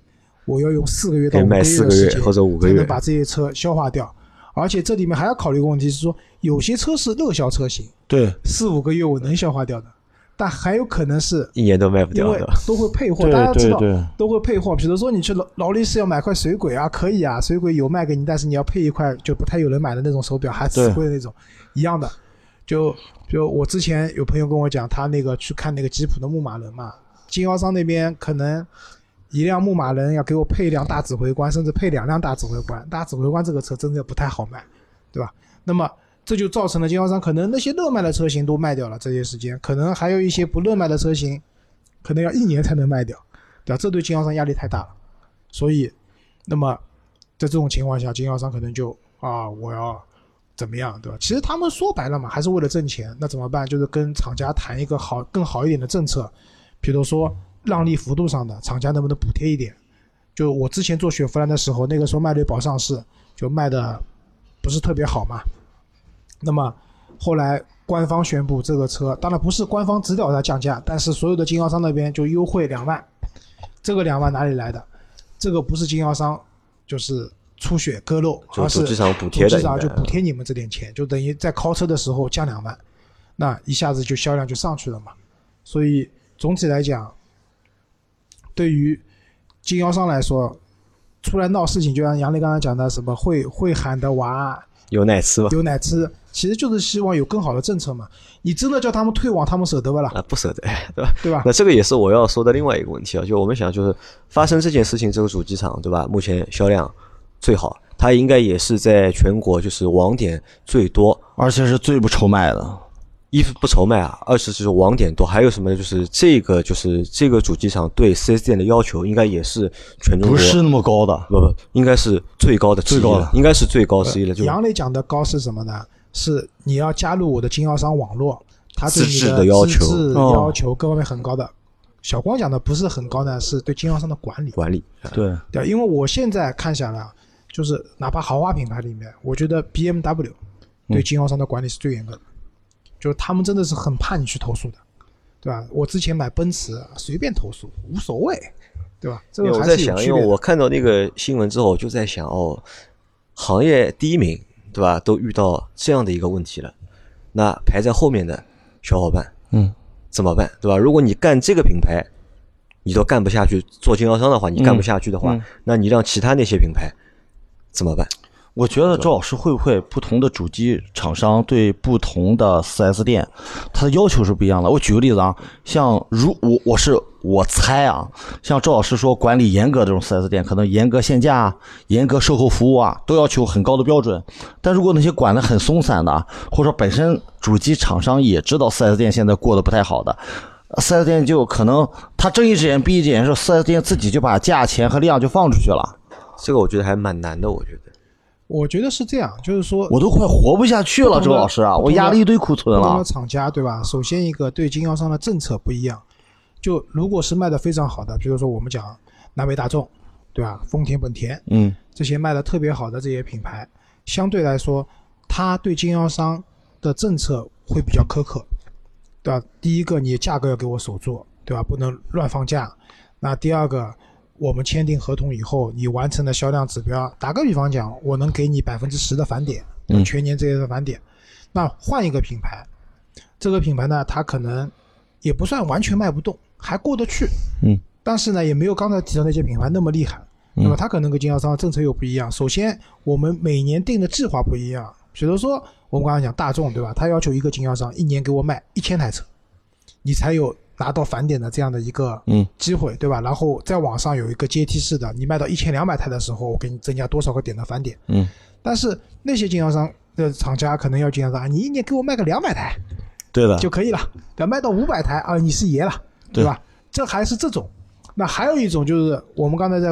我要用四个月到五个月月的时间或者五个月才能把这些车消化掉。而且这里面还要考虑一个问题是说，有些车是热销车型，对四五个月我能消化掉的，但还有可能是一年都卖不因为掉的。都会配货，大家知道都会配货。比如说你去劳劳力士要买块水鬼啊，可以啊，水鬼有卖给你，但是你要配一块就不太有人买的那种手表，还死贵的那种，一样的。就就我之前有朋友跟我讲，他那个去看那个吉普的牧马人嘛，经销商那边可能一辆牧马人要给我配一辆大指挥官，甚至配两辆大指挥官。大指挥官这个车真的不太好卖，对吧？那么这就造成了经销商可能那些热卖的车型都卖掉了，这些时间可能还有一些不热卖的车型，可能要一年才能卖掉，对吧？这对经销商压力太大了，所以，那么在这种情况下，经销商可能就啊，我要怎么样，对吧？其实他们说白了嘛，还是为了挣钱。那怎么办？就是跟厂家谈一个好、更好一点的政策，比如说让利幅度上的，厂家能不能补贴一点？就我之前做雪佛兰的时候，那个时候迈锐宝上市就卖的不是特别好嘛。那么后来官方宣布这个车，当然不是官方指导它降价，但是所有的经销商那边就优惠两万。这个两万哪里来的？这个不是经销商，就是出血割肉，而是就主机厂补贴的主机厂应该就补贴你们这点钱，就等于在靠车的时候降两万，那一下子就销量就上去了嘛。所以总体来讲，对于经销商来说，出来闹事情，就像杨磊刚才讲的，什么会会喊的娃有奶吃吧？有奶吃，其实就是希望有更好的政策嘛。你真的叫他们退网，他们舍得不啦？啊，不舍得，对吧？对吧？那这个也是我要说的另外一个问题啊，就我们想，就是发生这件事情，这个主机厂对吧？目前销量最好，它应该也是在全国就是网点最多，而且是最不愁卖的。一不愁卖啊，二是就是网点多，还有什么呢？就是这个就是这个主机厂对 4S 店的要求，应该也是全中国不是那么高的，不不，应该是最高的最高的应该是最高之一了。就杨磊讲的高是什么呢？是你要加入我的经销商网络，他对你的要求资质哦要求各方面很高的。小光讲的不是很高呢，是对经销商的管理。管理，对，对，因为我现在看下来啊，就是哪怕豪华品牌里面，我觉得 BMW 对经销商的管理是最严格的，就是他们真的是很怕你去投诉的，对吧？我之前买奔驰随便投诉无所谓，对吧？这个还我在想，因为。我看到那个新闻之后，我就在想，哦，行业第一名，对吧？都遇到这样的一个问题了，那排在后面的小伙伴嗯，怎么办，对吧？如果你干这个品牌，你都干不下去，做经销商的话，你干不下去的话，嗯那你让其他那些品牌怎么办？我觉得周老师会不会不同的主机厂商对不同的 4S 店，它的要求是不一样的。我举个例子啊，像如我我是我猜啊，像周老师说管理严格这种 4S 店，可能严格限价、严格售后服务啊，都要求很高的标准。但如果那些管得很松散的，或者说本身主机厂商也知道 4S 店现在过得不太好的。4S 店就可能他睁一只眼闭一只眼，说 4S 店自己就把价钱和量就放出去了，这个我觉得还蛮难的，我觉得。我觉得是这样，就是说我都快活不下去了，周老师啊，我压了一堆库存了。厂家对吧？首先一个对经销商的政策不一样，就如果是卖的非常好的，比如说我们讲南北大众，对吧？丰田、本田嗯这些卖的特别好的这些品牌，相对来说，它对经销商的政策会比较苛刻，对吧？第一个，你价格要给我守住，对吧？不能乱放价。那第二个，我们签订合同以后，你完成的销量指标，打个比方讲，我能给你百分之十的返点，嗯全年这些的返点。那换一个品牌，这个品牌呢，它可能也不算完全卖不动，还过得去。嗯，但是呢，也没有刚才提到那些品牌那么厉害。那么它可能跟经销商政策又不一样。首先，我们每年定的计划不一样。比如说，我们刚才讲大众，对吧？他要求一个经销商一年给我卖一千台车，你才有拿到返点的这样的一个嗯机会，对吧？然后在网上有一个阶梯式的，你卖到一千两百台的时候，我给你增加多少个点的返点。嗯，但是那些经销商的厂家可能要经销商啊，你一年给我卖个两百台，对的，就可以了。等卖到五百台啊，你是爷了，对吧？这还是这种。那还有一种就是我们刚才在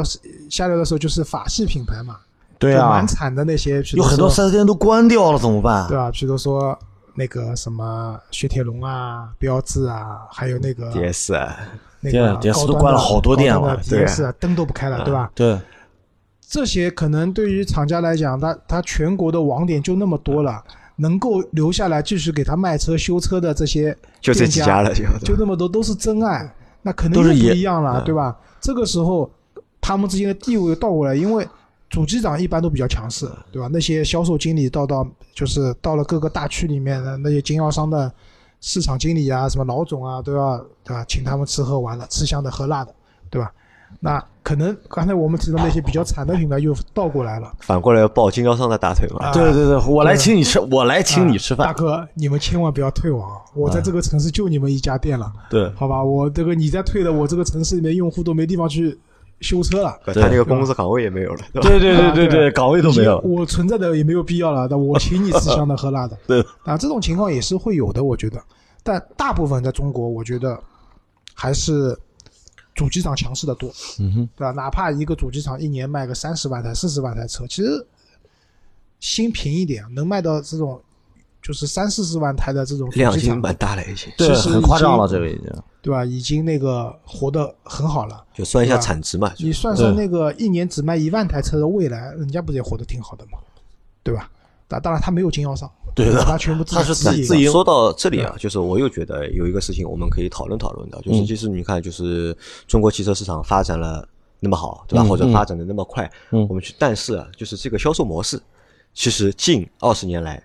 下聊的时候，就是法系品牌嘛，对啊就蛮，惨的那些，有很多说 4S 店都关掉了，怎么办对？吧？比如说那个什么雪铁龙啊、标致啊，还有那个 DS 啊，那个 DS 高端都关了好多店了 DS 啊，灯都不开了，对吧？对，这些可能对于厂家来讲，它它全国的网点就那么多了，能够留下来继续给他卖车、修车的这些就这店家几家了，就就那么多都是真爱，那肯定是不一样了，嗯对吧？这个时候他们之间的地位倒过来，因为主机长一般都比较强势，对吧？那些销售经理到到就是到了各个大区里面的那些经销商的市场经理啊，什么老总啊，都要对吧？请他们吃喝玩乐，吃香的喝辣的，对吧？那可能刚才我们提到那些比较惨的品牌又倒过来了，反过来要抱经销商的大腿嘛。啊对对对，我来请你吃，我来请你吃饭。啊大哥，你们千万不要退网，我在这个城市就你们一家店了。对，好吧，我这个你再退了，我这个城市里面用户都没地方去修车了，他那个工资岗位也没有了，对吧？对对对对对对，岗位都没有。我存在的也没有必要了，那我请你吃香的喝辣的。对，啊，这种情况也是会有的，我觉得。但大部分在中国，我觉得还是主机厂强势的多，嗯哼，对吧？哪怕一个主机厂一年卖个三十万台、四十万台车，其实心平一点，能卖到这种就是三四十万台的这种主量已经机厂蛮大了，已经。对，很夸张了，这个已经。对吧？已经那个活得很好了。就算一下产值嘛，你算算那个一年只卖一万台车的未来，人家不是也活得挺好的吗？对吧？当当然他没有经销商，对的。他全部自他是自己说到这里啊，就是我又觉得有一个事情我们可以讨论讨论的，就是嗯。其实你看，就是中国汽车市场发展了那么好，对吧？嗯或者发展的那么快，嗯。我们去，但是啊，就是这个销售模式，其实近二十年来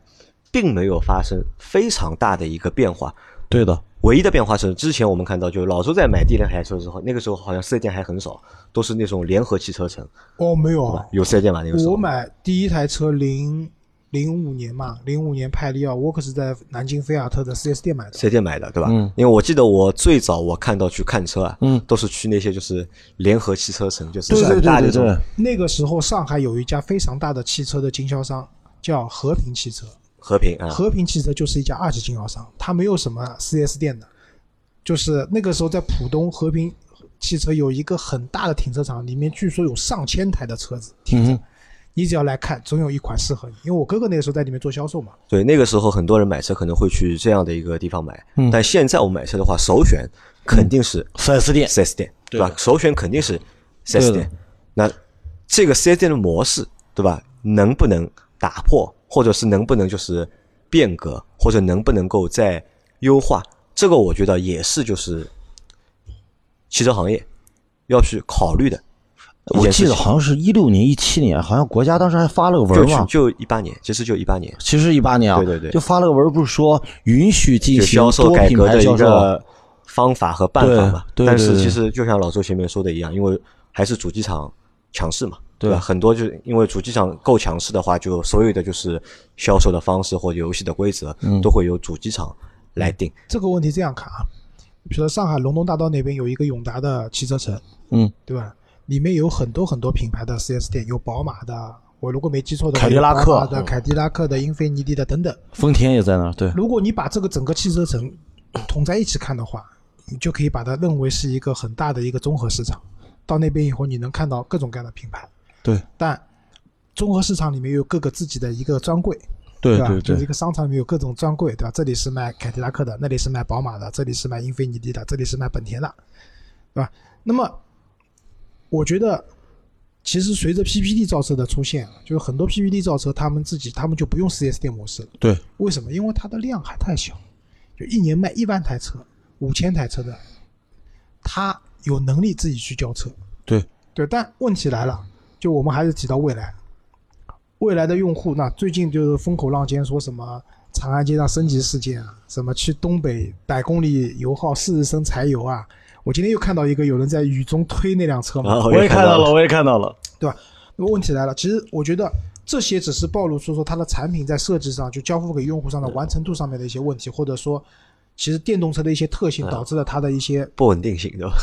并没有发生非常大的一个变化。对的，唯一的变化是，之前我们看到，就是老周在买第一辆台车的时候，那个时候好像四 S 店还很少，都是那种联合汽车城，哦，没有啊，有四 S 店吧？那个时候。我买第一台车零零五年嘛，零五年派利奥，我可是在南京菲亚特的 4S 店买的。四 S 店买的，对吧？嗯因为我记得我最早我看到去看车啊，嗯都是去那些就是联合汽车城，就是很大的那种那个时候上海有一家非常大的汽车的经销商，叫和平汽车。和平啊，和平汽车就是一家二级经销商，它没有什么 4S 店的，就是那个时候在浦东和平汽车有一个很大的停车场，里面据说有上千台的车子停着。嗯你只要来看，总有一款适合你。因为我哥哥那个时候在里面做销售嘛，对，那个时候很多人买车可能会去这样的一个地方买，嗯但现在我买车的话，首选肯定是四 S 店，4S 店，对吧首选肯定是对 4S 店。那这个 4S 店的模式，对吧？能不能打破，或者是能不能就是变革，或者能不能够再优化？这个我觉得也是就是汽车行业要去考虑的一我。记得好像是一六年、一七年，好像国家当时还发了个文嘛，就一八年，其实就一八年，其实一八年啊，对对对就发了个文儿，不是说允许进行销售多品改革的一牌销售，个方法和办法嘛。对对对对但是其实就像老周前面说的一样，因为还是主机厂强势嘛，对吧？很多就是因为主机厂够强势的话，就所有的就是销售的方式或者游戏的规则，嗯都会由主机厂来定。这个问题这样看啊，比如说上海龙东大道那边有一个永达的汽车城，嗯，对吧？里面有很多很多品牌的 4S 店，有宝马的，我如果没记错的话，凯迪拉克的、嗯凯迪拉克的、英菲尼迪的等等。丰田也在那儿，对，如果你把这个整个汽车城统在一起看的话，你就可以把它认为是一个很大的一个综合市场。到那边以后，你能看到各种各样的品牌，对，但综合市场里面有各个自己的一个专柜，吧？对对对就是一，个商场里面有各种专柜，对吧？这里是卖凯迪拉克的，那里是卖宝马的，这里是卖英菲尼迪的，这里是卖本田的，对吧？那么，我觉得其实随着 PPT 造车的出现，就是很多 PPT 造车他们自己他们就不用 4S 店模式了。对，为什么？因为它的量还太小，就一年卖一万台车、五千台车的，他有能力自己去交车。对对，但问题来了，就我们还是提到未来，未来的用户，那最近就是风口浪尖，说什么长安街上升级事件啊，什么去东北百公里油耗四十升柴油啊。我今天又看到一个有人在雨中推那辆车嘛，啊我也看到了，了，我也看到了，对吧？那么问题来了，其实我觉得这些只是暴露出说它的产品在设计上，就交付给用户上的完成度上面的一些问题，或者说，其实电动车的一些特性导致了它的一些不稳定性，对吧？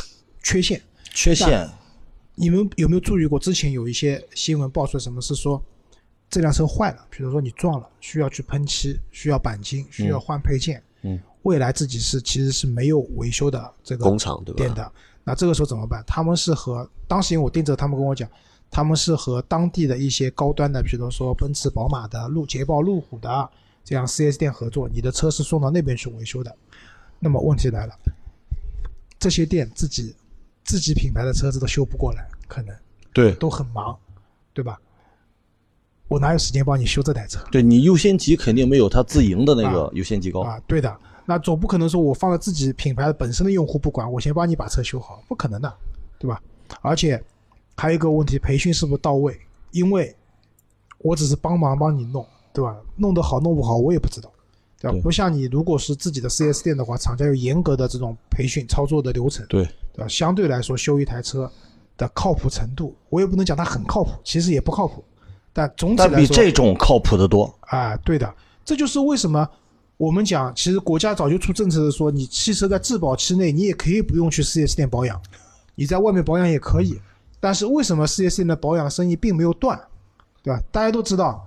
缺陷。缺陷，你们有没有注意过？之前有一些新闻爆出什么是说这辆车坏了，比如说你撞了，需要去喷漆，需要钣金，需要换配件。嗯，未来自己是其实是没有维修的这个工厂对吧店的。那这个时候怎么办？他们是和当时因为我盯着他们跟我讲，他们是和当地的一些高端的，比如说奔驰、宝马的、路捷豹、路虎的这样 4S 店合作，你的车是送到那边去维修的。那么问题来了，这些店自己自己品牌的车子都修不过来，可能对都很忙，对吧？我哪有时间帮你修这台车对，你优先级肯定没有他自营的那个优先级高，啊？对的，那总不可能说我放在自己品牌本身的用户不管，我先帮你把车修好，不可能的，对吧？而且还有一个问题，培训是不是到位？因为我只是帮忙帮你弄，对吧？弄得好弄不好我也不知道，对吧？对不像你如果是自己的 4S 店的话，厂家有严格的这种培训操作的流程，对对吧？相对来说，修一台车的靠谱程度，我也不能讲它很靠谱，其实也不靠谱。但总体但比来说，这种靠谱的多，啊，对的，这就是为什么我们讲，其实国家早就出政策说，你汽车在质保期内，你也可以不用去四 S 店保养，你在外面保养也可以。但是为什么四 S 店的保养生意并没有断，对吧？大家都知道，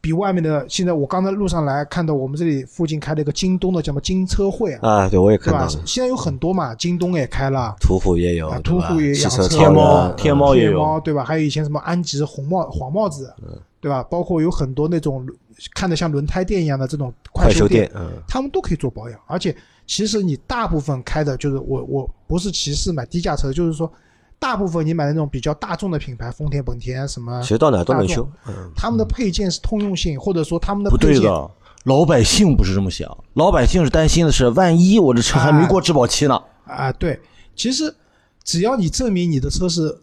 比外面的现在我刚才路上来看到我们这里附近开了一个京东的叫什么金车会啊，啊，对，我也看到了？，现在有很多嘛，京东也开了。途虎也有啊，途虎也汽养车天猫啊天猫也有天猫对吧？还有以前什么安吉红帽黄帽子，对吧？包括有很多那种看的像轮胎店一样的这种快修店，嗯，他们都可以做保养。而且其实你大部分开的就是我我不是歧视买低价车，就是说大部分你买的那种比较大众的品牌，丰田、本田什么，其实到哪都能修，嗯，他们的配件是通用性，或者说他们的不配件对的，老百姓不是这么想，老百姓是担心的是，万一我的车还没过质保期呢。啊，对，其实只要你证明你的车是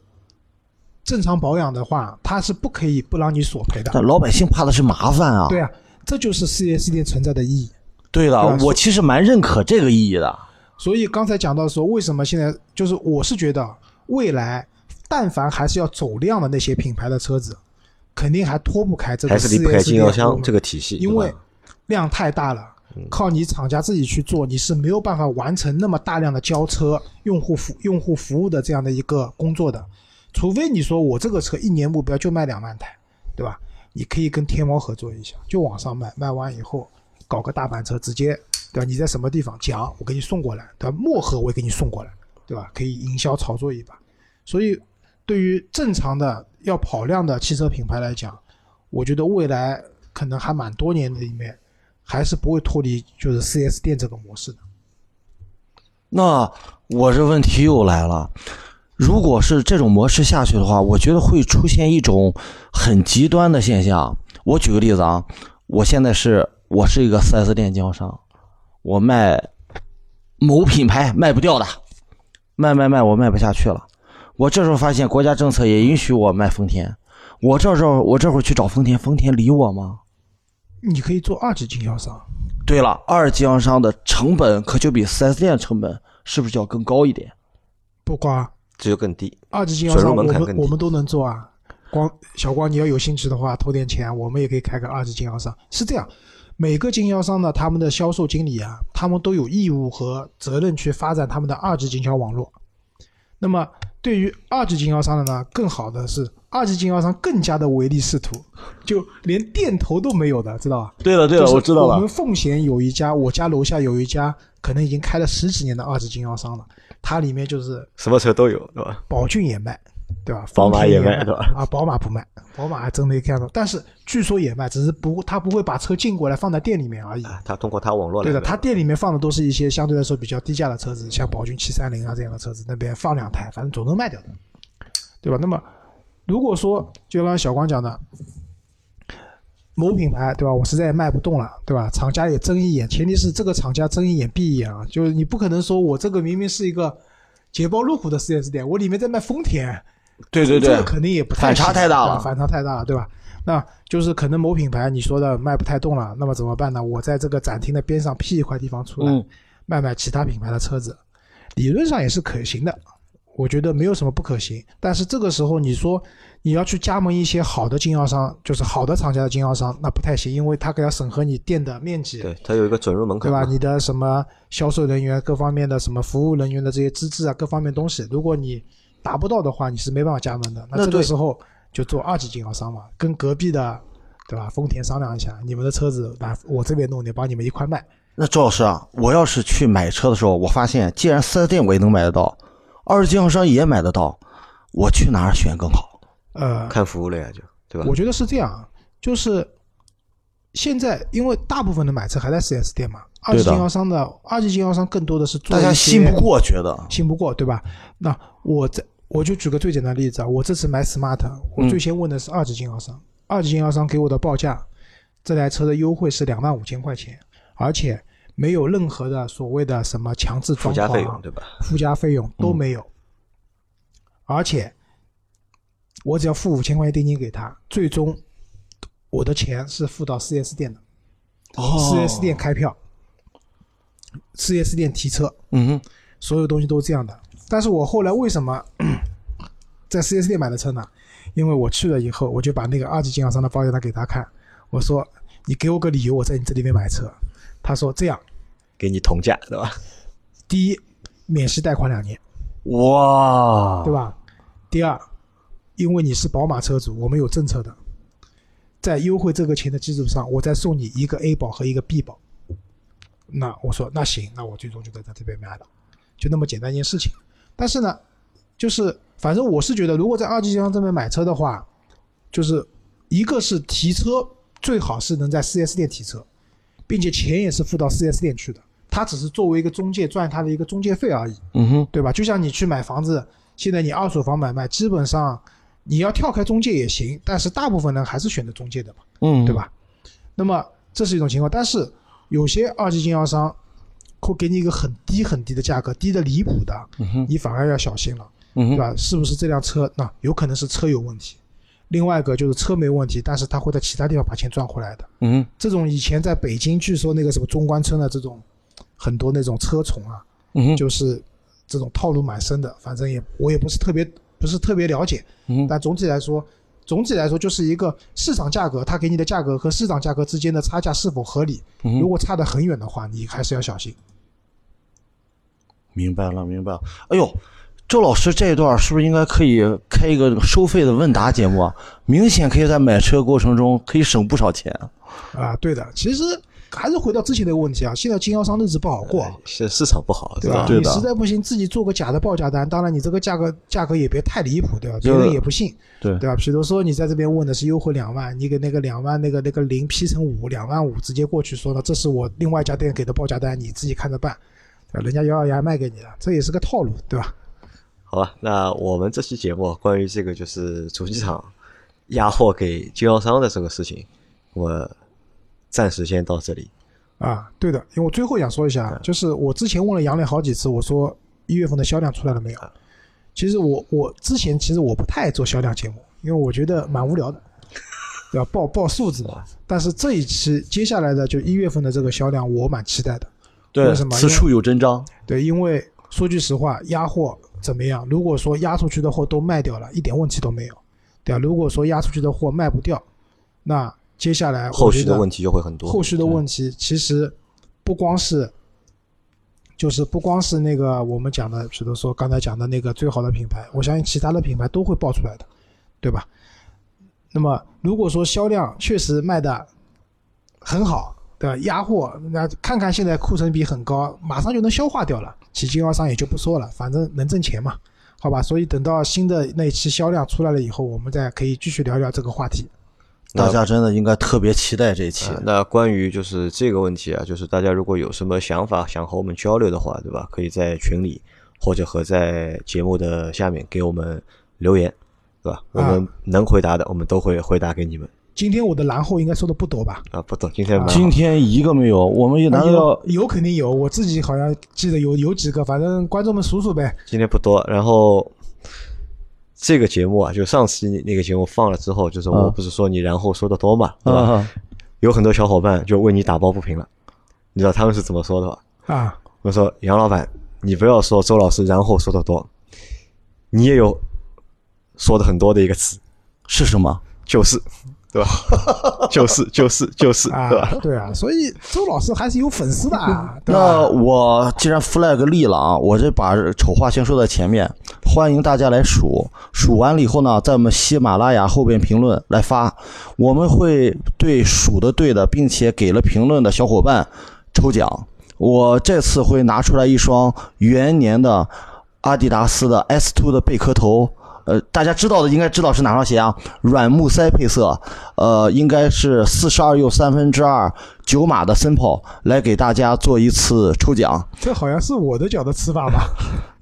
正常保养的话，它是不可以不让你索赔的。但老百姓怕的是麻烦啊。对啊，这就是 4S 店存在的意义。对了对，我其实蛮认可这个意义的。所以刚才讲到说，为什么现在就是我是觉得未来，但凡还是要走量的那些品牌的车子，肯定还脱不开这个还是离不开 4S 经销店商这个体系，因为量太大了，靠你厂家自己去做，你是没有办法完成那么大量的交车、用户服用户服务的这样的一个工作的。除非你说我这个车一年目标就卖两万台，对吧？你可以跟天猫合作一下，就网上卖，卖完以后搞个大板车，直接对吧？你在什么地方讲，我给你送过来，对吧？漠河我也给你送过来，对吧？可以营销炒作一把。所以，对于正常的要跑量的汽车品牌来讲，我觉得未来可能还蛮多年的里面，还是不会脱离就是 4S 店这个模式的。那我这问题又来了，如果是这种模式下去的话，我觉得会出现一种很极端的现象。我举个例子啊，我现在是我是一个 4S 店经销商，我卖某品牌卖不掉的，卖卖卖我卖不下去了。我这时候发现国家政策也允许我卖丰田，我这时候我这会儿去找丰田，丰田理我吗？你可以做二级经销商，对了，二级经销商的成本可就比 4S 店成本是不是就要更高一点？不光这就更低。二级经销商，我们我们都能做啊。光小光，你要有兴趣的话，投点钱，我们也可以开个二级经销商。是这样，每个经销商呢，他们的销售经理啊，他们都有义务和责任去发展他们的二级经销网络。那么对于二级经销商的呢，更好的是二级经销商更加的唯利是图，就连店头都没有的，知道吧？对了对了，我知道了我们。奉贤有一家，我家楼下有一家，可能已经开了十几年的二级经销商了。它里面就是什么车都有，对吧？宝骏也卖，对吧？宝马也也卖对吧啊，宝马不卖，宝马还真没看到。但是据说也卖，只是不，他不会把车进过来放在店里面而已。啊，他通过他网络来对的，他店里面放的都是一些相对来说比较低价的车子，像宝骏七三零啊这样的车子，那边放两台，反正总能卖掉的，对吧？那么如果说就像小光讲的，某品牌对吧，我实在也卖不动了，对吧？厂家也睁一眼，前提是这个厂家睁一眼闭一眼啊，就是你不可能说我这个明明是一个捷豹路虎的 4S 店，我里面在卖丰田，对对对这个，肯定也不太反差太大了反差太大了，对吧？那就是可能某品牌你说的卖不太动了，那么怎么办呢？我在这个展厅的边上辟一块地方出来，嗯卖卖其他品牌的车子，理论上也是可行的，我觉得没有什么不可行。但是这个时候你说你要去加盟一些好的经销商，就是好的厂家的经销商，那不太行，因为他给要审核你店的面积，对，他有一个准入门槛，对吧？你的什么销售人员各方面的什么服务人员的这些资质啊，各方面东西，如果你达不到的话，你是没办法加盟的。那这个时候就做二级经销商嘛，跟隔壁的，对吧？丰田商量一下，你们的车子来我这边弄点，帮你们一块卖。那周老师啊，我要是去买车的时候，我发现既然四 S 店我也能买得到，二级经销商也买得到，我去哪儿选更好？呃，看服务了呀，就对吧？我觉得是这样，就是现在因为大部分的买车还在 4S 店嘛，二级经销商的二级经销商更多的是做大家信不过，觉得信不过，对吧？那我在我就举个最简单的例子啊，我这次买 smart，我嗯最先问的是二级经销商，二级经销商给我的报价，这台车的优惠是两万五千块钱，而且没有任何的所谓的什么强制附装潢、加费用对吧？附加费用都嗯没有，而且我只要付五千块钱定金给他，最终我的钱是付到 4S 店的，哦 4S 店开票，4S 店提车，嗯哼，所有东西都是这样的。但是我后来为什么 在 4S 店买的车呢？因为我去了以后，我就把那个二级经销商的报价单给他看，我说你给我个理由，我在你这里面买车。他说这样，给你同价对吧？第一，免息贷款两年，哇，对吧？第二，因为你是宝马车主，我们有政策的，在优惠这个钱的基础上，我再送你一个 A 保和一个 B 保。那我说那行，那我最终就在他这边买了，就那么简单一件事情。但是呢，就是反正我是觉得，如果在二级经销商这边买车的话，就是一个是提车最好是能在 4S 店提车，并且钱也是付到 4S 店去的，他只是作为一个中介赚他的一个中介费而已，嗯哼，对吧？就像你去买房子，现在你二手房买卖，基本上你要跳开中介也行，但是大部分人还是选择中介的嘛，嗯，对？吧？那么这是一种情况，但是有些二级经销商会给你一个很低很低的价格，低的离谱的，你反而要小心了。对吧？是不是这辆车？那有可能是车有问题，另外一个就是车没问题，但是他会在其他地方把钱赚回来的。嗯，这种以前在北京，据说那个什么中关村的这种很多那种车虫啊，嗯，就是这种套路蛮深的。反正也我也不是特别不是特别了解，嗯，但总体来说，总体来说就是一个市场价格，它给你的价格和市场价格之间的差价是否合理。嗯如果差得很远的话，你还是要小心。明白了，明白了。哎呦，周老师这一段是不是应该可以开一个收费的问答节目啊？明显可以在买车过程中可以省不少钱。啊，对的，其实还是回到之前那个问题啊，现在经销商日子不好过。是市场不好，对吧？对你实在不行，自己做个假的报价单，当然你这个价格价格也别太离谱，对吧？别人也不信，对对吧？比如说你在这边问的是优惠两万，你给那个两万那个那个零批成五，两万五直接过去说了，这是我另外一家店给的报价单，你自己看着办？人家咬咬牙卖给你了，这也是个套路，对吧？好吧，那我们这期节目关于这个就是主机厂压货给经销商的这个事情，我暂时先到这里。啊，对的，因为我最后想说一下，就是我之前问了杨磊好几次，我说一月份的销量出来了没有？其实我我之前其实我不太爱做销量节目，因为我觉得蛮无聊的，对吧？报报数字嘛。但是这一期接下来的就一月份的这个销量，我蛮期待的。对为什，么此处有真章。对，因为说句实话，压货怎么样？如果说压出去的货都卖掉了，一点问题都没有，对吧？如果说压出去的货卖不掉，那接下来后续的问题。题就会很多。后续的问题其实不光是，就是不光是那个我们讲的，比如说刚才讲的那个最好的品牌，我相信其他的品牌都会爆出来的，对吧？那么如果说销量确实卖的很好，对吧？压货，那看看现在库存比很高，马上就能消化掉了，其经销商也就不说了，反正能挣钱嘛，好吧？所以等到新的那一期销量出来了以后，我们再可以继续聊聊这个话题。大家真的应该特别期待这一期啊。那关于就是这个问题啊，就是大家如果有什么想法想和我们交流的话，对吧？可以在群里或者和在节目的下面给我们留言，对吧？我们能回答的，我们都会回答给你们。今天我的然后应该说的不多吧？啊，不多，今天蛮好今天一个没有，我们也难道有有肯定有，我自己好像记得有有几个，反正观众们数数呗。今天不多。然后这个节目啊，就上次那个节目放了之后，就是我嗯不是说你然后说的多嘛，对吧？啊？有很多小伙伴就为你打抱不平了，你知道他们是怎么说的吧？啊，我说杨老板，你不要说周老师然后说的多，你也有说的很多的一个词，是什么？就是，对吧？就是就是就是，啊对吧？，对啊，所以周老师还是有粉丝的啊，对那？我既然 flag 立了啊，我这把丑话先说在前面，欢迎大家来数，数完了以后呢，在我们喜马拉雅后边评论来发，我们会对数的对的，并且给了评论的小伙伴抽奖。我这次会拿出来一双元年的阿迪达斯的 S Two 的贝壳头。呃，大家知道的应该知道是哪双鞋啊？软木塞配色，呃，应该是四十二又三分之二九码的森跑，来给大家做一次抽奖。这好像是我的脚的吃法吧？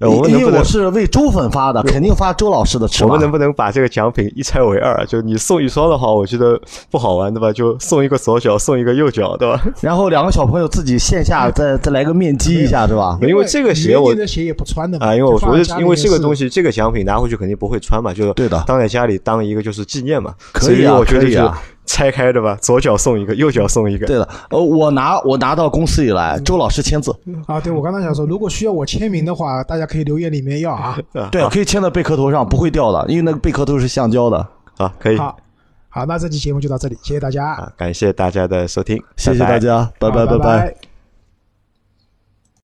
因为我是为周粉发的，肯定发周老师的尺码我们。能不能把这个奖品一拆为二？就你送一双的话，我觉得不好玩，对吧？就送一个左脚，送一个右脚，对吧？然后两个小朋友自己线下再 再来个面基一下，是吧？因为这个鞋我的鞋也不穿的啊，因为我觉得因为这个东西，这个奖品拿回去肯定不会穿嘛，就是对的当在家里当一个就是纪念嘛。可以啊所我觉得就可以啊拆开的吧？左脚送一个，右脚送一个。对了，呃，我拿我拿到公司里来，周老师签字，啊，对我刚才想说，如果需要我签名的话，大家可以留言里面要啊。对啊，可以签到贝壳头上，不会掉的，因为那个贝壳头是橡胶的。啊，可以好，好，那这期节目就到这里，谢谢大家，啊，感谢大家的收听，谢谢大家，拜拜拜。拜